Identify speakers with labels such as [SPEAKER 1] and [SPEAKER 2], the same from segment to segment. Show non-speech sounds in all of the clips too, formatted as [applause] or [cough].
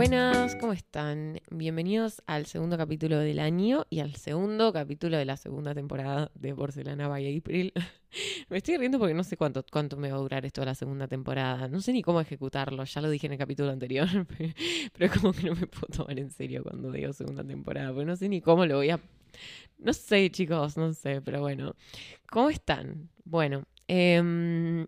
[SPEAKER 1] Buenas, ¿cómo están? Bienvenidos al segundo capítulo del año y al segundo capítulo de la segunda temporada de Porcelana by April. [laughs] me estoy riendo porque no sé cuánto, cuánto me va a durar esto de la segunda temporada. No sé ni cómo ejecutarlo, ya lo dije en el capítulo anterior, [laughs] pero es como que no me puedo tomar en serio cuando digo segunda temporada, porque no sé ni cómo lo voy a... No sé, chicos, no sé, pero bueno. ¿Cómo están? Bueno, eh,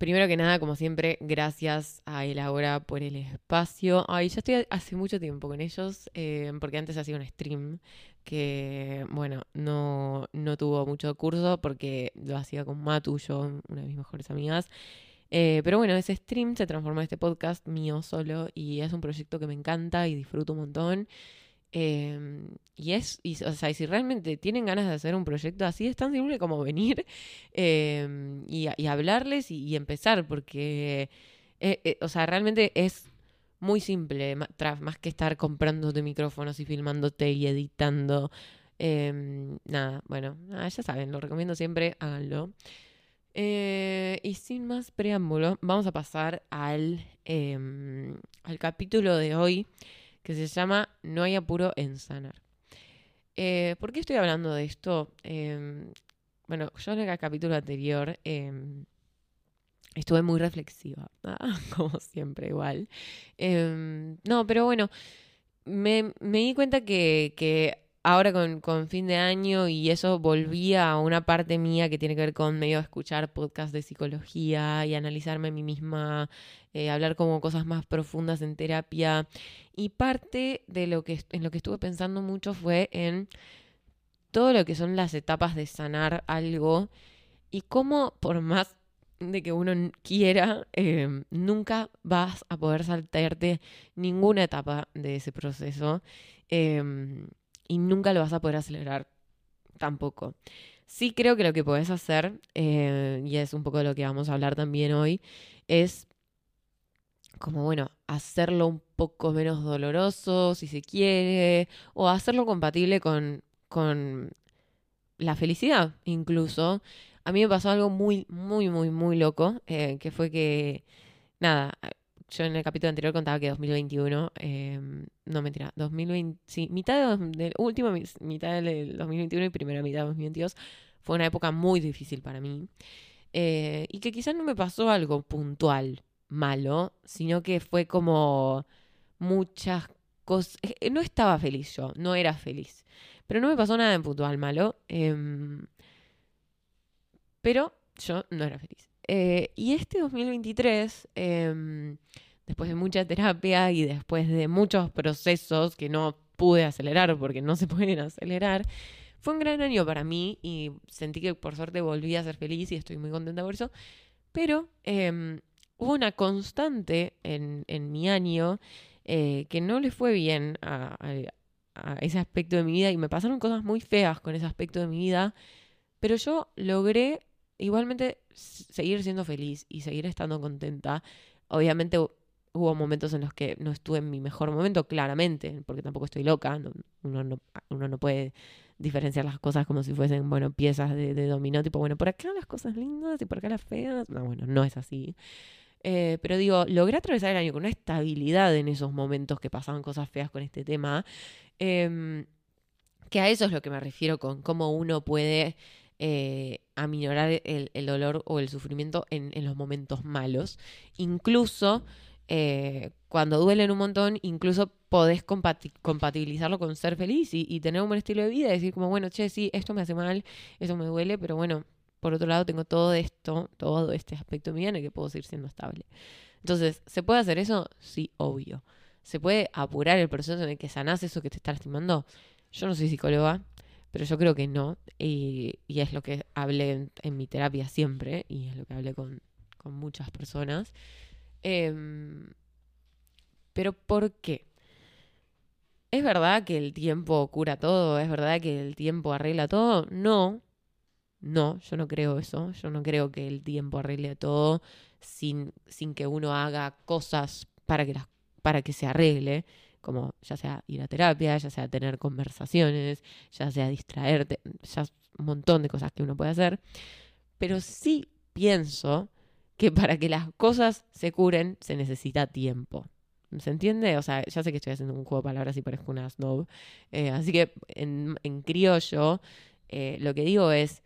[SPEAKER 1] Primero que nada, como siempre, gracias a Elabora por el espacio. Ay, ya estoy hace mucho tiempo con ellos, eh, porque antes hacía un stream que, bueno, no, no tuvo mucho curso porque lo hacía con Matu, yo, una de mis mejores amigas. Eh, pero bueno, ese stream se transformó en este podcast mío solo y es un proyecto que me encanta y disfruto un montón. Em, y es, o sea, si realmente tienen ganas de hacer un proyecto así, es tan simple como [laughs] venir em, y, hablarles y, empezar, porque, eh, eh, o sea, realmente es muy simple, más que estar comprándote micrófonos y filmándote y editando. Em, nada, bueno, ya saben, lo recomiendo siempre, háganlo. Eh, y sin más preámbulo, vamos a pasar al, al capítulo de hoy que se llama No hay apuro en sanar. Eh, ¿Por qué estoy hablando de esto? Em, bueno, yo en el capítulo anterior em, estuve muy reflexiva, [laughs] como siempre igual. Em, no, pero bueno, me, di cuenta que, que ahora con, fin de año y eso volvía a una parte mía que tiene que ver con medio escuchar podcasts de psicología y analizarme a mí misma, eh, hablar como cosas más profundas en terapia. Y parte de lo que, en lo que estuve pensando mucho fue en todo lo que son las etapas de sanar algo y cómo por más de que uno quiera, eh, nunca vas a poder saltarte ninguna etapa de ese proceso. Eh, y nunca lo vas a poder acelerar tampoco. Sí creo que lo que puedes hacer, eh, y es un poco de lo que vamos a hablar también hoy, es como, bueno, hacerlo un poco menos doloroso, si se quiere, o hacerlo compatible con, con la felicidad, incluso. A mí me pasó algo muy, muy, muy, muy loco, eh, que fue que, nada, yo en el capítulo anterior contaba que 2021, em, no mentira, 2020, sí, mitad del último, mitad del 2021 y primera mitad de 2022 fue una época muy difícil para mí. Eh, y que quizás no me pasó algo puntual malo, sino que fue como muchas cosas. Eh, no estaba feliz yo, no era feliz. Pero no me pasó nada en puntual malo. Em, pero yo no era feliz. Eh, y este 2023, em, después de mucha terapia y después de muchos procesos que no pude acelerar porque no se [laughs] pueden acelerar, fue un gran año para mí y sentí que por suerte volví a ser feliz y estoy muy contenta por eso. Pero em, hubo una constante en, mi año eh, que no le fue bien a, a ese aspecto de mi vida y me pasaron cosas muy feas con ese aspecto de mi vida, pero yo logré igualmente seguir siendo feliz y seguir estando contenta. Obviamente hubo momentos en los que no estuve en mi mejor momento, claramente, porque tampoco estoy loca. uno, no, uno no puede diferenciar las cosas como si fuesen, bueno, piezas de, dominó, tipo, bueno, por acá las cosas lindas y por acá las feas. No, bueno, no es así. Eh, pero digo, logré atravesar el año con una estabilidad en esos momentos que pasaban cosas feas con este tema. Em, que a eso es lo que me refiero con cómo uno puede eh, aminorar el, dolor o el sufrimiento en, los momentos malos. Incluso eh, cuando duelen un montón, incluso podés compatibilizarlo con ser feliz y, tener un buen estilo de vida y decir como, bueno, che, sí, esto me hace mal, esto me duele, pero bueno, por otro lado tengo todo esto, todo este aspecto mío en el que puedo seguir siendo estable. Entonces, ¿se puede hacer eso? Sí, obvio. ¿Se puede apurar el proceso en el que sanás eso que te está lastimando? Yo no soy psicóloga, pero yo creo que no. Y, es lo que hablé en, mi terapia siempre, y es lo que hablé con, muchas personas. Em, pero ¿por qué? ¿Es verdad que el tiempo cura todo? ¿Es verdad que el tiempo arregla todo? No. No, yo no creo eso. Yo no creo que el tiempo arregle todo sin, sin que uno haga cosas para que, para que se arregle como ya sea ir a terapia, ya sea tener conversaciones, ya sea distraerte, ya un montón de cosas que uno puede hacer. Pero sí pienso que para que las cosas se curen se necesita tiempo. ¿Se entiende? O sea, ya sé que estoy haciendo un juego de palabras y parezco una snob. Eh, así que en, criollo, eh, lo que digo es,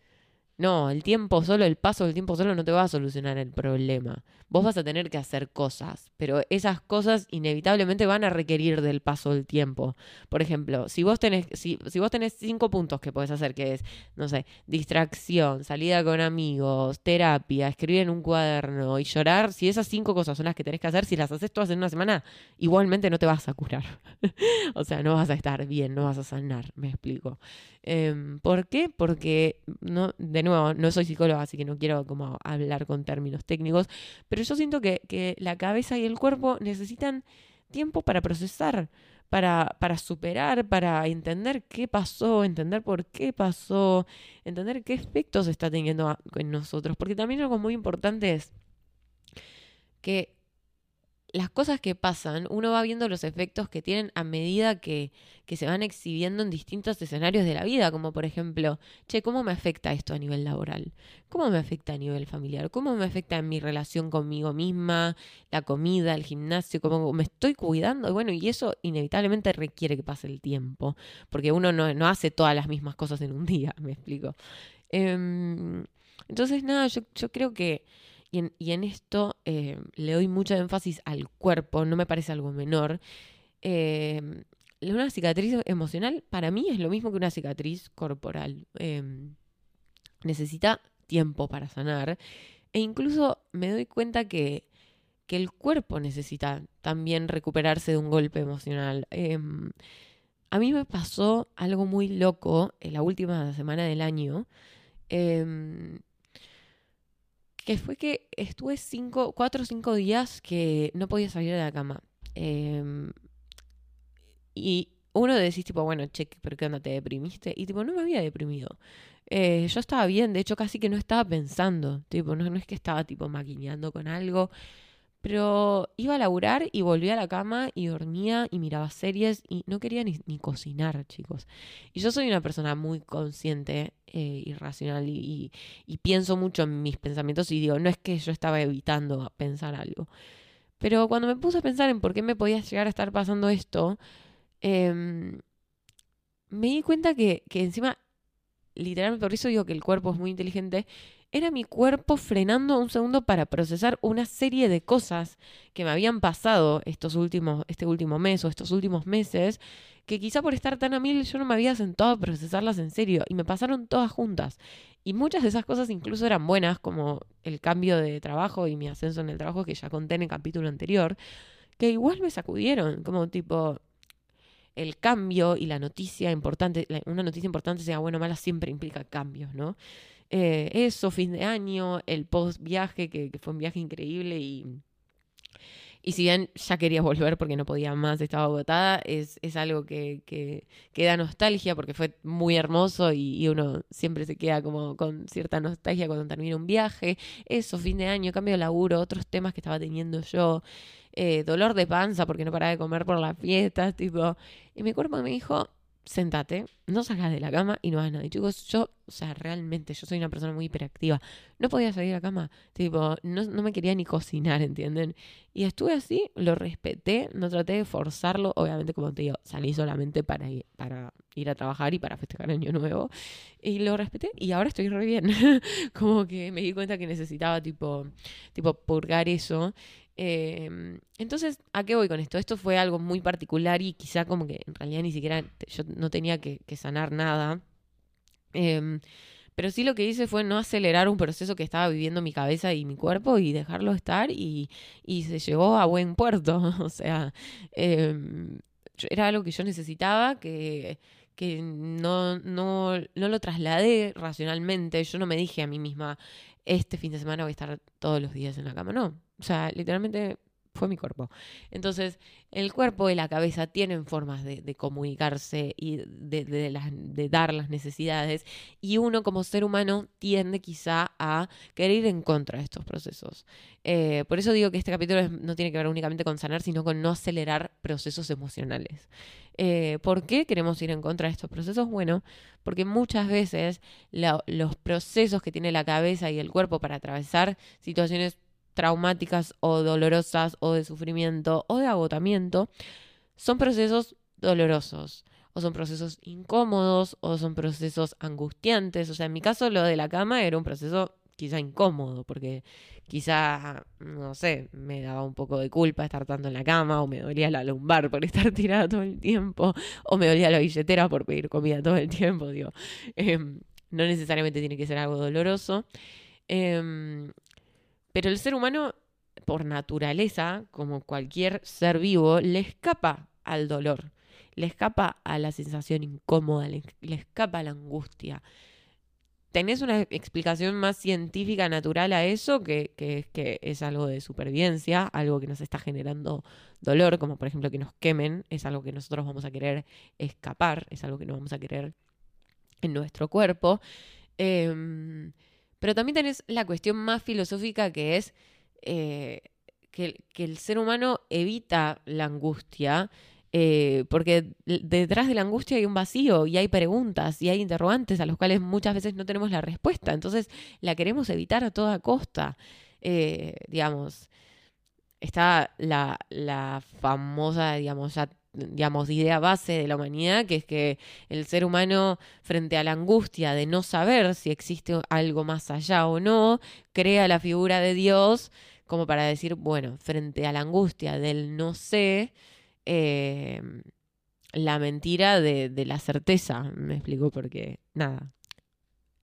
[SPEAKER 1] no, el tiempo solo, el paso del tiempo solo no te va a solucionar el problema. Vos vas a tener que hacer cosas, pero esas cosas inevitablemente van a requerir del paso del tiempo. Por ejemplo, si vos tenés, si, vos tenés cinco puntos que podés hacer, que es, no sé, distracción, salida con amigos, terapia, escribir en un cuaderno y llorar, si esas cinco cosas son las que tenés que hacer, si las haces todas en una semana, igualmente no te vas a curar. [laughs] o sea, no vas a estar bien, no vas a sanar, me explico. Em, ¿Por qué? Porque, no, de nuevo, no soy psicóloga, así que no quiero como hablar con términos técnicos, pero yo siento que, que la cabeza y el cuerpo necesitan tiempo para procesar, para, para superar, para entender qué pasó, entender por qué pasó, entender qué efectos está teniendo en nosotros. Porque también algo muy importante es que las cosas que pasan, uno va viendo los efectos que tienen a medida que, que, se van exhibiendo en distintos escenarios de la vida, como por ejemplo, che, ¿cómo me afecta esto a nivel laboral? ¿Cómo me afecta a nivel familiar? ¿Cómo me afecta en mi relación conmigo misma, la comida, el gimnasio? ¿Cómo me estoy cuidando? Y bueno, y eso inevitablemente requiere que pase el tiempo, porque uno no, no hace todas las mismas cosas en un [laughs] día, me explico. Eh, entonces, nada, yo, yo creo que y en, esto eh, le doy mucho énfasis al cuerpo, no me parece algo menor. Eh, una cicatriz emocional para mí es lo mismo que una cicatriz corporal. Em, necesita tiempo para sanar. E incluso me doy cuenta que, que, el cuerpo necesita también recuperarse de un golpe emocional. Em, a mí me pasó algo muy loco en la última semana del año. Em, que fue que estuve cinco, cuatro o cinco días que no podía salir de la cama. Em, y uno decís, tipo, bueno, che, ¿pero qué onda? ¿Te deprimiste? Y tipo, no me había deprimido. Eh, yo estaba bien, de hecho casi que no estaba pensando. Tipo, no, no es que estaba tipo maquineando con algo. Pero iba a laburar y volvía a la cama y dormía y miraba series y no quería ni, cocinar, chicos. Y yo soy una persona muy consciente eh, y racional y, pienso mucho en mis pensamientos y digo, no es que yo estaba evitando pensar algo. Pero cuando me puse a pensar en por qué me podía llegar a estar pasando esto, em, me di cuenta que, que encima, literalmente por eso digo que el cuerpo es muy inteligente, era mi cuerpo frenando un segundo para procesar una serie de cosas que me habían pasado estos últimos, este último mes o estos últimos meses, que quizá por estar tan a mil yo no me había sentado a procesarlas en serio y me pasaron todas juntas. Y muchas de esas cosas incluso eran buenas, como el cambio de trabajo y mi ascenso en el trabajo que ya conté en el capítulo anterior, que igual me sacudieron, como tipo, el cambio y la noticia importante, una noticia importante sea buena o mala, siempre implica cambios, ¿no? Eh, eso, fin de año, el post viaje, que, fue un viaje increíble y, y si bien ya quería volver porque no podía más, estaba agotada, es, es algo que, que, da nostalgia porque fue muy hermoso y, uno siempre se queda como con cierta nostalgia cuando termina un viaje. Eso, fin de año, cambio de laburo, otros temas que estaba teniendo yo. Eh, dolor de panza porque no paraba de comer por las fiestas, tipo. Y mi cuerpo me dijo, sentate, no salgas de la cama y no hagas nada. Y chicos, yo, o sea, realmente, yo soy una persona muy hiperactiva. No podía salir de la cama, tipo, no, no, me quería ni cocinar, ¿entienden? Y estuve así, lo respeté, no traté de forzarlo. Obviamente, como te digo, salí solamente para ir, para ir a trabajar y para festejar Año Nuevo. Y lo respeté y ahora estoy re bien. [laughs] como que me di cuenta que necesitaba, tipo, tipo purgar eso. Em, entonces, ¿a qué voy con esto? Esto fue algo muy particular y quizá como que en realidad ni siquiera yo no tenía que, sanar nada. Em, pero sí lo que hice fue no acelerar un proceso que estaba viviendo mi cabeza y mi cuerpo y dejarlo estar y, se llegó a buen puerto. [laughs] o sea, em, era algo que yo necesitaba, que, que no, no, no lo trasladé racionalmente. Yo no me dije a mí misma, este fin de semana voy a estar todos los días en la cama. No, o sea, literalmente fue mi cuerpo. Entonces, el cuerpo y la cabeza tienen formas de, comunicarse y de, dar las necesidades y uno como ser humano tiende quizá a querer ir en contra de estos procesos. Eh, por eso digo que este capítulo no tiene que ver únicamente con sanar, sino con no acelerar procesos emocionales. Eh, ¿Por qué queremos ir en contra de estos procesos? Bueno, porque muchas veces los procesos que tiene la cabeza y el cuerpo para atravesar situaciones traumáticas o dolorosas o de sufrimiento o de agotamiento, son procesos dolorosos o son procesos incómodos o son procesos angustiantes. O sea, en mi caso lo de la cama era un proceso quizá incómodo, porque quizá, no sé, me daba un poco de culpa estar tanto en la cama, o me dolía la lumbar por [laughs] estar tirada todo el tiempo, o me dolía la billetera por pedir comida todo el tiempo, digo. Em, no necesariamente tiene que ser algo doloroso. Em, pero el ser humano, por naturaleza, como cualquier ser vivo, le escapa al dolor le escapa a la sensación incómoda, le, escapa a la angustia. ¿Tenés una explicación más científica, natural a eso, que, que, que es algo de supervivencia, algo que nos está generando dolor, como por ejemplo que nos quemen, es algo que nosotros vamos a querer escapar, es algo que no vamos a querer en nuestro cuerpo. Em, pero también tenés la cuestión más filosófica que es eh, que, el ser humano evita la angustia eh, porque detrás de la angustia hay un vacío y hay preguntas y hay interrogantes a los cuales muchas veces no tenemos la respuesta. Entonces la queremos evitar a toda costa. Eh, digamos, está la, la famosa, digamos, digamos, idea base de la humanidad, que es que el ser humano, frente a la angustia de no saber si existe algo más allá o no, crea la figura de Dios como para decir, bueno, frente a la angustia del no sé, eh, la mentira de, la certeza, me explico, porque nada,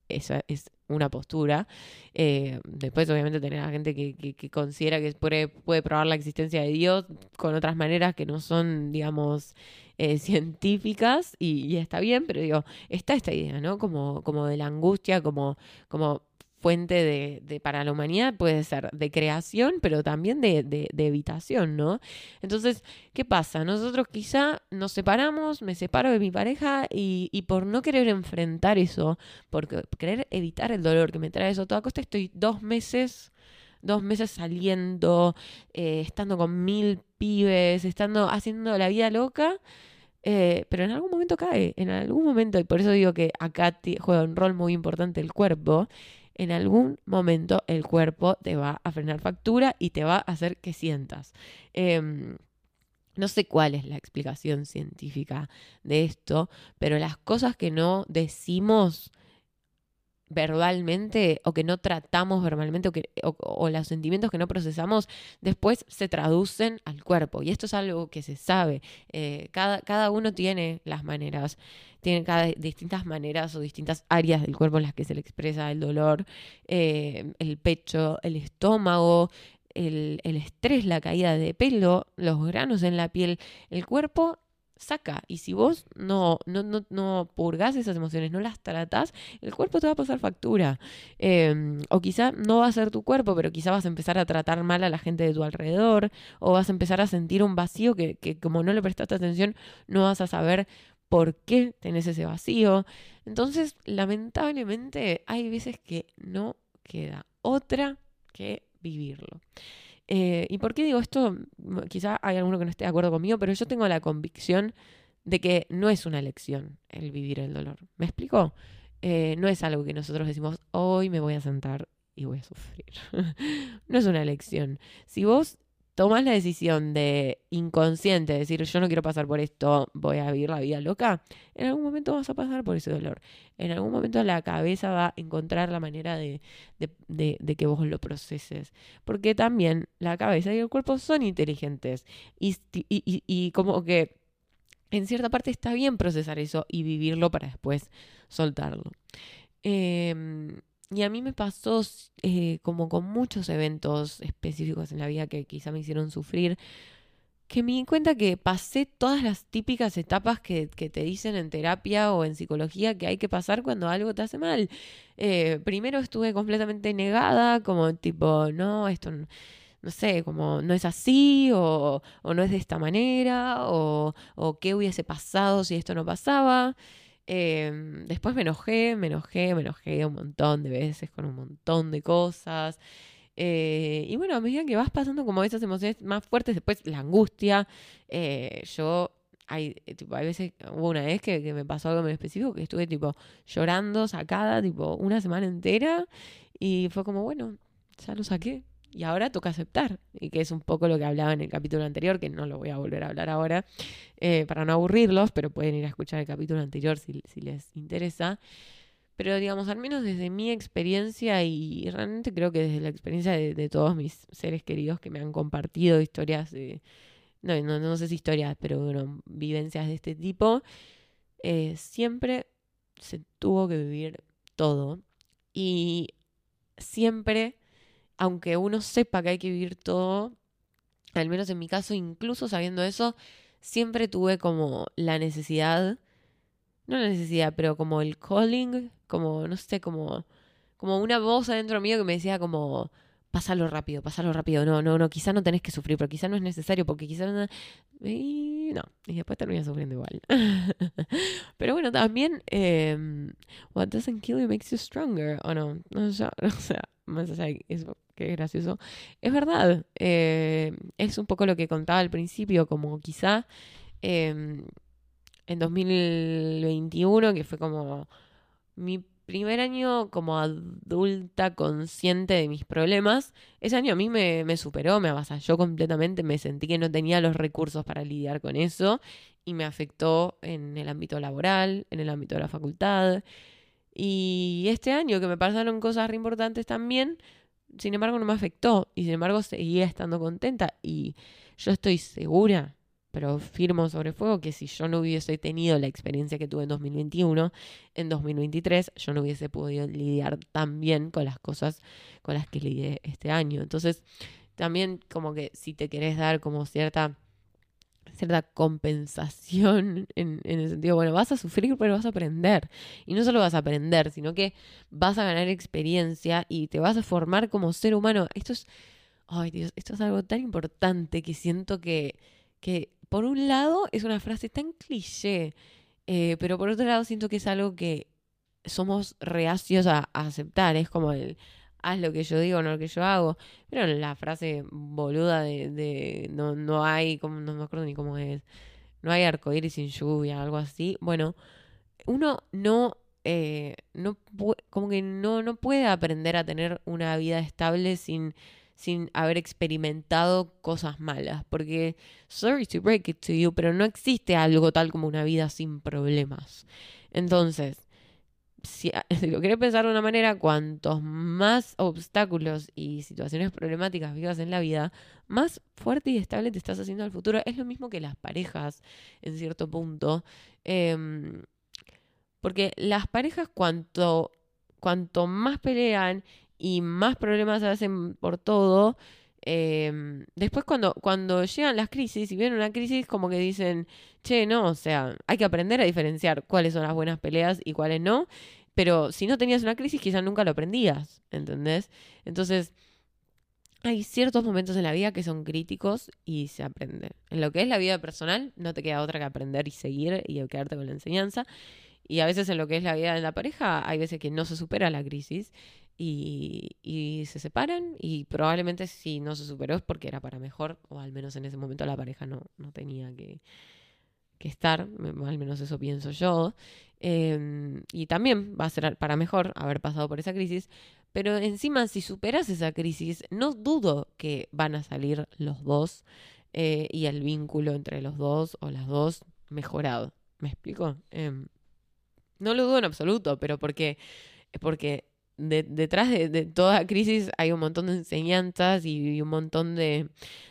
[SPEAKER 1] eso es una postura. Eh, después, obviamente, tener a gente que, considera que puede, puede, probar la existencia de Dios con otras maneras que no son, digamos, eh, [laughs] científicas, y, está bien, pero digo, está esta idea, ¿no? Como, como de la angustia, como, como fuente de, para la humanidad puede ser de creación, pero también de, de, evitación, ¿no? Entonces, ¿qué pasa? Nosotros quizá nos separamos, me separo de mi pareja y, y, por no querer enfrentar eso, por querer evitar el dolor que me trae eso a toda costa, estoy dos meses, dos meses saliendo, eh, estando con mil pibes, estando haciendo la vida loca. Eh, pero en algún momento cae, en algún momento, y por eso digo que acá juega un rol muy importante el cuerpo, en algún momento el cuerpo te va a frenar factura y te va a hacer que sientas. Em, no sé cuál es la explicación científica de esto, pero las cosas que no decimos verbalmente o que no tratamos verbalmente o, que, o, los sentimientos que no procesamos después se traducen al cuerpo. Y esto es algo que se sabe. Eh, cada, cada uno tiene las maneras, tiene cada distintas maneras o distintas áreas del cuerpo en las que se le expresa el dolor, eh, el pecho, el estómago, el, el, estrés, la caída de pelo, los granos en la piel, el cuerpo saca. Y si vos no, no, no, no purgás esas emociones, no las tratás, el cuerpo te va a pasar factura. Em, o quizá no va a ser tu cuerpo, pero quizá vas a empezar a tratar mal a la gente de tu alrededor, o vas a empezar a sentir un vacío que, que como no le prestaste atención, no vas a saber por qué tenés ese vacío. Entonces, lamentablemente, hay veces que no queda otra que vivirlo. Eh, ¿Y por qué digo esto? Quizá hay alguno que no esté de acuerdo conmigo, pero yo tengo la convicción de que no es una elección el vivir el dolor. ¿Me explico? Eh, no es algo que nosotros decimos, hoy me voy a sentar y voy a sufrir. [laughs] no es una elección. Si vos tomas la decisión de inconsciente, decir yo no quiero pasar por esto, voy a vivir la vida loca, en algún momento vas a pasar por ese dolor. En algún momento la cabeza va a encontrar la manera de, de, que vos lo proceses. Porque también la cabeza y el cuerpo son inteligentes. Y, y, y como que en cierta parte está bien procesar eso y vivirlo para después soltarlo. Eh, y a mí me pasó eh, como con muchos eventos específicos en la vida que quizá me hicieron sufrir, que me di cuenta que pasé todas las típicas etapas que, te dicen en terapia o en psicología que hay que pasar cuando algo te hace mal. Eh, primero estuve completamente negada, como tipo, no, esto no, sé, como no es así, o, o no es de esta manera, o, o qué hubiese pasado si esto no pasaba. Em, después me enojé, me enojé, me enojé un montón de veces con un montón de cosas. Eh, y bueno, a medida que vas pasando como esas emociones más fuertes, después la angustia, eh, yo hay, eh, hay veces, hubo una vez que, me pasó algo muy específico, que estuve tipo llorando, sacada, tipo una semana entera, y fue como, bueno, ya lo saqué, y ahora toca aceptar, y que es un poco lo que hablaba en el capítulo anterior, que no lo voy a volver a hablar ahora, eh, para no aburrirlos, pero pueden ir a escuchar el capítulo anterior si, les interesa. Pero digamos, al menos desde mi experiencia y realmente creo que desde la experiencia de, todos mis seres queridos que me han compartido historias de, no, no, no sé si historias, pero bueno, vivencias de este tipo, eh, siempre se tuvo que vivir todo. Y siempre aunque uno sepa que hay que vivir todo, al menos en mi caso, incluso sabiendo eso, siempre tuve como la necesidad, no la necesidad, pero como el calling, como, no sé, como, como una voz adentro mío que me decía como, pásalo rápido, pásalo rápido, no, no, no, quizá no tenés que sufrir, pero quizá no es necesario, porque quizá no... Y no, y después terminas sufriendo igual. [laughs] pero bueno, también, em, what doesn't kill you makes you stronger, o no, no, [laughs] o sea, más allá qué gracioso. Es verdad, eh, es un poco lo que contaba al principio, como quizá em, en 2021, que fue como mi primer año como adulta consciente de mis problemas, ese año a mí me, me superó, me avasalló completamente, me sentí que no tenía los recursos para lidiar con eso y me afectó en el ámbito laboral, en el ámbito de la facultad. Y este año que me pasaron cosas re importantes también, sin embargo no me afectó y sin embargo seguía estando contenta y yo estoy segura, pero firmo sobre fuego que si yo no hubiese tenido la experiencia que tuve en 2021, en 2023 yo no hubiese podido lidiar tan bien con las cosas con las que lidié este año. Entonces, también como que si te querés dar como cierta cierta compensación [laughs] en, el sentido, bueno, vas a sufrir, pero vas a aprender. Y no solo vas a aprender, sino que vas a ganar experiencia y te vas a formar como ser humano. Esto es, ay Dios, esto es algo tan importante que siento que, que por un lado es una frase tan cliché, eh, pero por otro lado siento que es algo que somos reacios a aceptar. Es como el, haz lo que yo digo, no lo que yo hago. Pero la frase boluda de, no, no hay, como, no me acuerdo ni cómo es, no hay arcoíris sin lluvia, algo así. Bueno, uno no, eh, no como que no, no puede aprender a tener una vida estable sin, sin haber experimentado cosas malas. Porque, sorry to break it to you, pero no existe algo tal como una vida sin problemas. Entonces, si, lo [laughs] querés pensar de una manera, cuantos más obstáculos y situaciones problemáticas vivas en la vida, más fuerte y estable te estás haciendo al futuro. Es lo mismo que las parejas, en cierto punto. Em, porque las parejas, cuanto, cuanto más pelean y más problemas hacen por todo, em, después cuando, cuando llegan las crisis y viene una crisis, como que dicen, che, no, o sea, hay que aprender a diferenciar cuáles son las buenas peleas y cuáles no. Pero si no tenías una crisis, quizás nunca lo aprendías, ¿entendés? Entonces, hay ciertos momentos en la vida que son críticos y se aprende. En lo que es la vida personal, no te queda otra que aprender y seguir y quedarte con la enseñanza. Y a veces en lo que es la vida de la pareja, hay veces que no se supera la crisis y, se separan y probablemente si no se superó es porque era para mejor o al menos en ese momento la pareja no, no tenía que, que estar, al menos eso pienso yo. Em, y también va a ser para mejor haber pasado por esa crisis. Pero encima, si superas esa crisis, no dudo que van a salir los dos eh, y el vínculo entre los dos o las dos mejorado. ¿Me explico? Em, no lo dudo en absoluto, pero porque, porque detrás de, toda crisis hay un montón de enseñanzas y, un montón de,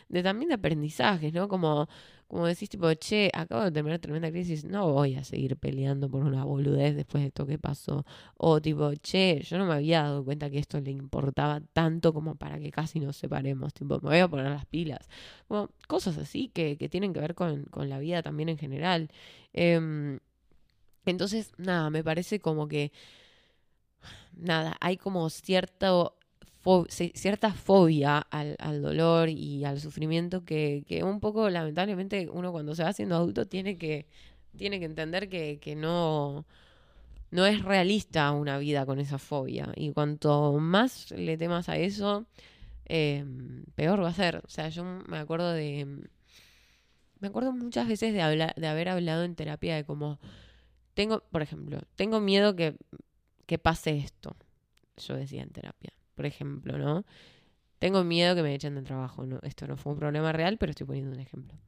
[SPEAKER 1] de, también de aprendizajes, ¿no? Como como decís, tipo, che, acabo de terminar tremenda crisis, no voy a seguir peleando por una boludez después de esto que pasó. O tipo, che, yo no me había dado cuenta que esto le importaba tanto como para que casi nos separemos. Tipo, me voy a poner las pilas. Como cosas así que, que tienen que ver con, con, la vida también en general. Em, entonces, nada, me parece como que, nada, hay como cierto cierta fobia al, al, dolor y al sufrimiento que, que, un poco lamentablemente uno cuando se va haciendo adulto tiene que, tiene que entender que, que no, no es realista una vida con esa fobia. Y cuanto más le temas a eso, em, peor va a ser. O sea, yo me acuerdo de... Me acuerdo muchas veces de, hablar, de haber hablado en terapia de como... Tengo, por ejemplo, tengo miedo que, que pase esto. Yo decía en terapia por ejemplo, ¿no? tengo miedo que me echen del trabajo. No, esto no fue un problema real, pero estoy poniendo un ejemplo.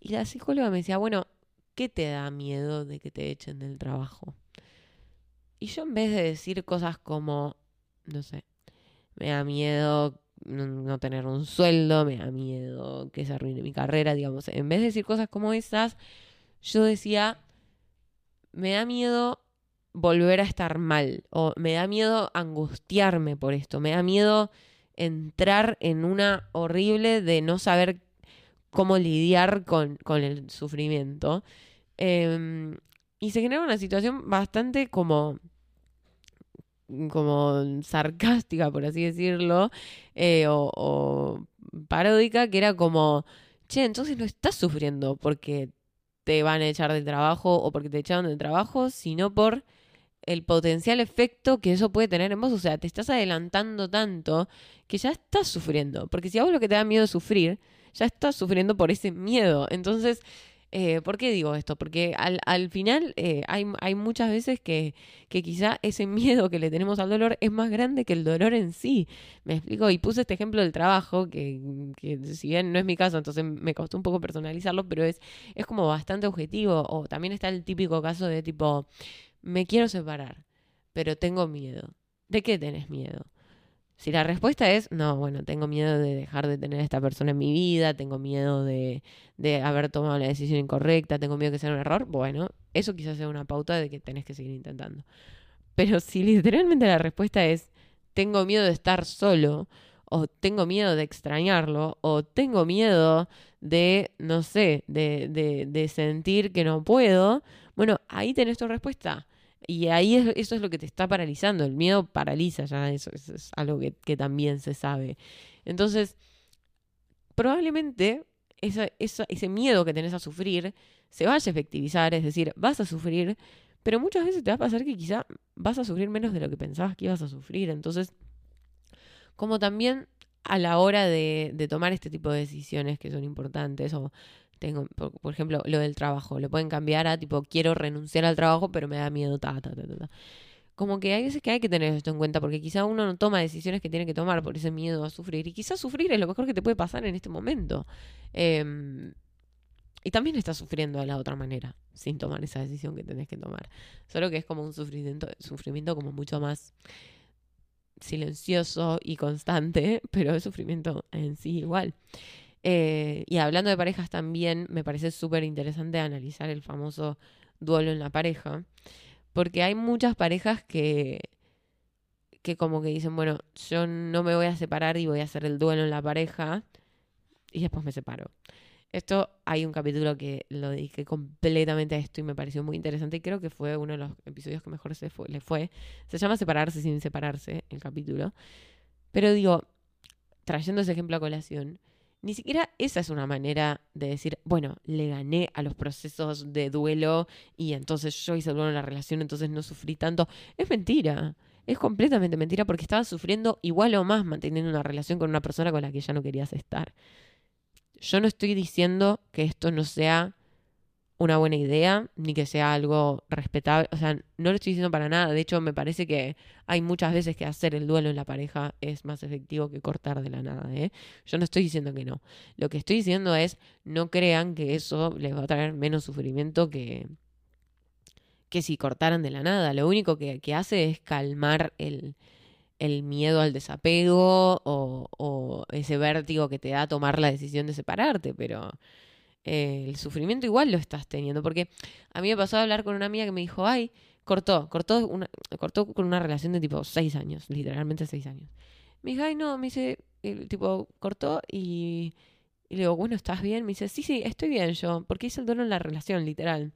[SPEAKER 1] Y la psicóloga me decía, bueno, ¿qué te da miedo de que te echen del trabajo? Y yo en vez de decir cosas como, no sé, me da miedo no tener un sueldo, me da miedo que se arruine mi carrera, digamos, en vez de decir cosas como esas, yo decía, me da miedo volver a estar mal o me da miedo angustiarme por esto, me da miedo entrar en una horrible de no saber cómo lidiar con, el sufrimiento. Em, y se genera una situación bastante como como sarcástica, por así decirlo, eh, o, o, paródica, que era como, che, entonces no estás sufriendo porque te van a echar del trabajo o porque te echaron del trabajo, sino por el potencial efecto que eso puede tener en vos. O sea, te estás adelantando tanto que ya estás sufriendo. Porque si a lo que te da miedo es sufrir, ya estás sufriendo por ese miedo. Entonces, eh, ¿por qué digo esto? Porque al, al final eh, hay, hay, muchas veces que, que, quizá ese [laughs] miedo que le tenemos al dolor es más grande que el dolor en sí. Me explico, y puse este ejemplo del trabajo, que, que si bien no es mi caso, entonces me costó un poco personalizarlo, pero es, es como bastante objetivo. O también está el típico caso de tipo, me quiero separar, pero tengo miedo. ¿De qué tenés miedo? Si la respuesta es, no, bueno, tengo miedo de dejar de tener a esta persona en mi vida, tengo miedo de, de haber tomado la decisión incorrecta, tengo miedo que sea un error, bueno, eso quizás sea una pauta de que tenés que seguir intentando. Pero si literalmente la respuesta es, tengo miedo de estar solo, o tengo miedo de extrañarlo, o tengo miedo de, no sé, de, de, de sentir que no puedo, bueno, ahí tenés tu respuesta. Y ahí eso es lo que te está paralizando. El miedo paraliza ya, eso, es algo que, también se sabe. Entonces, probablemente ese miedo que tenés a sufrir se vaya a efectivizar, es decir, vas a sufrir, pero muchas veces te va a pasar que quizá vas a sufrir menos de lo que pensabas que ibas a sufrir. Entonces, como también a la hora de, de tomar este tipo de decisiones que son importantes o tengo, por, ejemplo, lo del trabajo. Lo pueden cambiar a tipo, quiero renunciar al trabajo, pero me da miedo, ta, ta, ta, ta. Como que hay veces que hay que tener esto en cuenta, porque quizá uno no toma decisiones que tiene que tomar por ese miedo a sufrir. Y quizás sufrir es lo mejor que te puede pasar en este momento. Em, y también estás sufriendo de la otra manera, sin tomar esa decisión que tenés que tomar. Solo que es como un sufrimiento, sufrimiento como mucho más silencioso y constante, [laughs] pero es sufrimiento en sí igual. Eh, y hablando de parejas también, me parece súper interesante analizar el famoso duelo en la pareja, porque hay muchas parejas que, que como que dicen, bueno, yo no me voy a separar y voy a hacer el duelo en la pareja y después me separo. Esto hay un capítulo que lo dediqué completamente a esto y me pareció muy interesante y creo que fue uno de los episodios que mejor se le fue. Se llama Separarse sin separarse, el capítulo. Pero digo, trayendo ese ejemplo a colación, ni siquiera esa es una manera de decir, bueno, le gané a los procesos de duelo y entonces yo hice el duelo en la relación, entonces no sufrí tanto. Es mentira. Es completamente mentira porque estabas sufriendo igual o más manteniendo una relación con una persona con la que ya no querías estar. Yo no estoy diciendo que esto no sea una buena idea, ni que sea algo respetable. O sea, no lo estoy diciendo para nada. De hecho, me parece que hay muchas veces que hacer el duelo en la pareja es más efectivo que cortar de la nada. ¿eh? Yo no estoy diciendo que no. Lo que estoy diciendo es, no crean que eso les va a traer menos sufrimiento que, que si cortaran de la nada. Lo único que, hace es calmar el, miedo al desapego o, o ese vértigo que te da tomar la decisión de separarte, pero eh, el sufrimiento igual lo estás teniendo. Porque a mí me pasó a hablar con una amiga que me dijo, ay, cortó, cortó, una, cortó con una relación de tipo seis años, literalmente seis años. Me dijo, ay, no, me dice, el tipo, cortó y, y le digo, bueno, ¿estás bien? Me dice, sí, sí, estoy bien yo, porque hice el duelo en la relación, literal.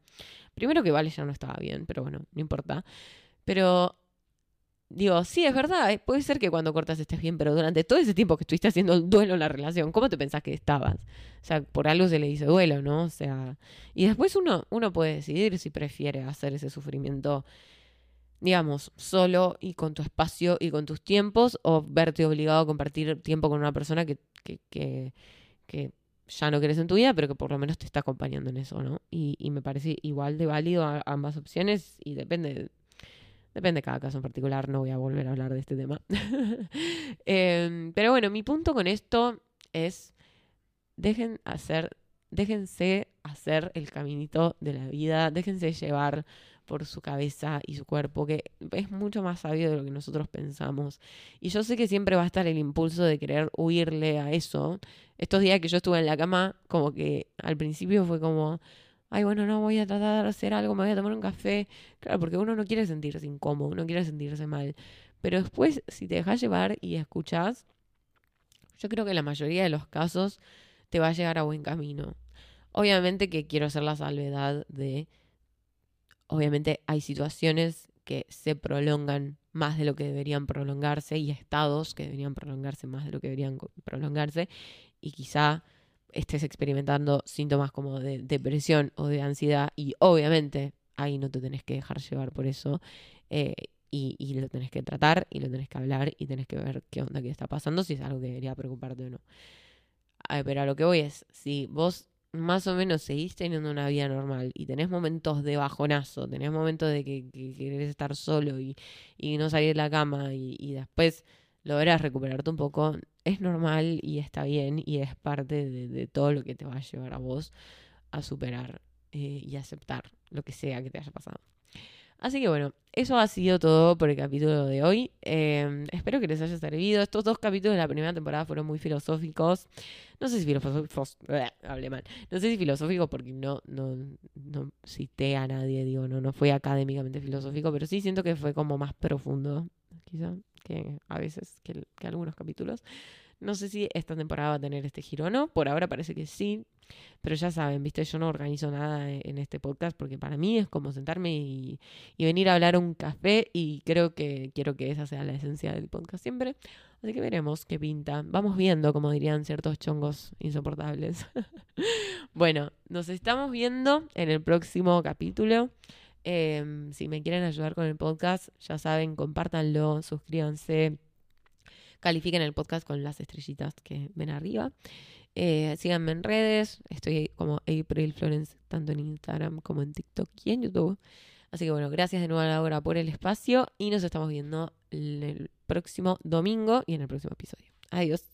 [SPEAKER 1] Primero que Vale ya no estaba bien, pero bueno, no importa. Pero digo, sí, es verdad, eh, puede ser que cuando cortas estés bien, pero durante todo ese tiempo que estuviste haciendo el duelo en la relación, ¿cómo te pensás que estabas? O sea, por algo se le dice duelo, ¿no? O sea, y después uno, uno puede decidir si prefiere hacer ese sufrimiento, digamos, solo y con tu espacio y con tus tiempos, o verte obligado a compartir tiempo con una persona que, que, que, ya no quieres en tu vida, pero que por lo menos te está acompañando en eso, ¿no? Y me parece igual de válido ambas opciones y depende Depende de cada caso en particular, no voy a volver a hablar de este tema. [laughs] Em, pero bueno, mi punto con esto es, dejen hacer, déjense hacer el caminito de la vida, déjense llevar por su cabeza y su cuerpo, que es mucho más sabio de lo que nosotros pensamos. Y yo sé que siempre va a estar el impulso de querer huirle a eso. Estos días que yo estuve en la cama, como que al principio fue como, ay, bueno, no, voy a tratar de hacer algo, me voy a tomar un café. Claro, porque uno no quiere sentirse incómodo, uno quiere sentirse mal. Pero después, si te dejas llevar y escuchas, yo creo que la mayoría de los casos te va a llegar a buen camino. Obviamente que quiero hacer la salvedad de obviamente hay situaciones que se prolongan más de lo que deberían prolongarse y estados que deberían prolongarse más de lo que deberían prolongarse y quizá estés experimentando síntomas como de depresión o de ansiedad y obviamente ahí no te tenés que dejar llevar por eso eh, y, lo tenés que tratar y lo tenés que hablar y tenés que ver qué onda que está pasando, si es algo que debería preocuparte o no. pero a lo que voy es, si vos más o menos seguís teniendo una vida normal y tenés momentos de bajonazo, tenés momentos de que, querés estar solo y, no salir de la cama y, después logras recuperarte un poco, es normal y está bien y es parte de, todo lo que te va a llevar a vos a superar eh, y aceptar lo que sea que te haya pasado. Así que bueno, eso ha sido todo por el capítulo de hoy. Em, espero que les haya servido. Estos dos capítulos de la primera temporada fueron muy filosóficos. No sé si filosóficos, hablé mal. No sé si filosóficos porque no, no, no cité a nadie, digo, no, no fue académicamente filosófico, pero sí siento que fue como más profundo, quizá, que a veces que, que algunos capítulos. No sé si esta temporada va a tener este giro o no. Por ahora parece que sí. Pero ya saben, viste, yo no organizo nada en este podcast porque para mí es como sentarme y, venir a hablar un café y creo que quiero que esa sea la esencia del podcast siempre. Así que veremos qué pinta. Vamos viendo, como dirían ciertos chongos insoportables. [laughs] bueno, nos estamos viendo en el próximo capítulo. Em, si me quieren ayudar con el podcast, ya saben, compártanlo, suscríbanse, califiquen el podcast con las estrellitas que ven arriba. Eh, síganme en redes, estoy como April Florence, tanto en Instagram como en TikTok y en YouTube. Así que bueno, gracias de nuevo a Laura por el espacio y nos estamos viendo el próximo domingo y en el próximo episodio. Adiós.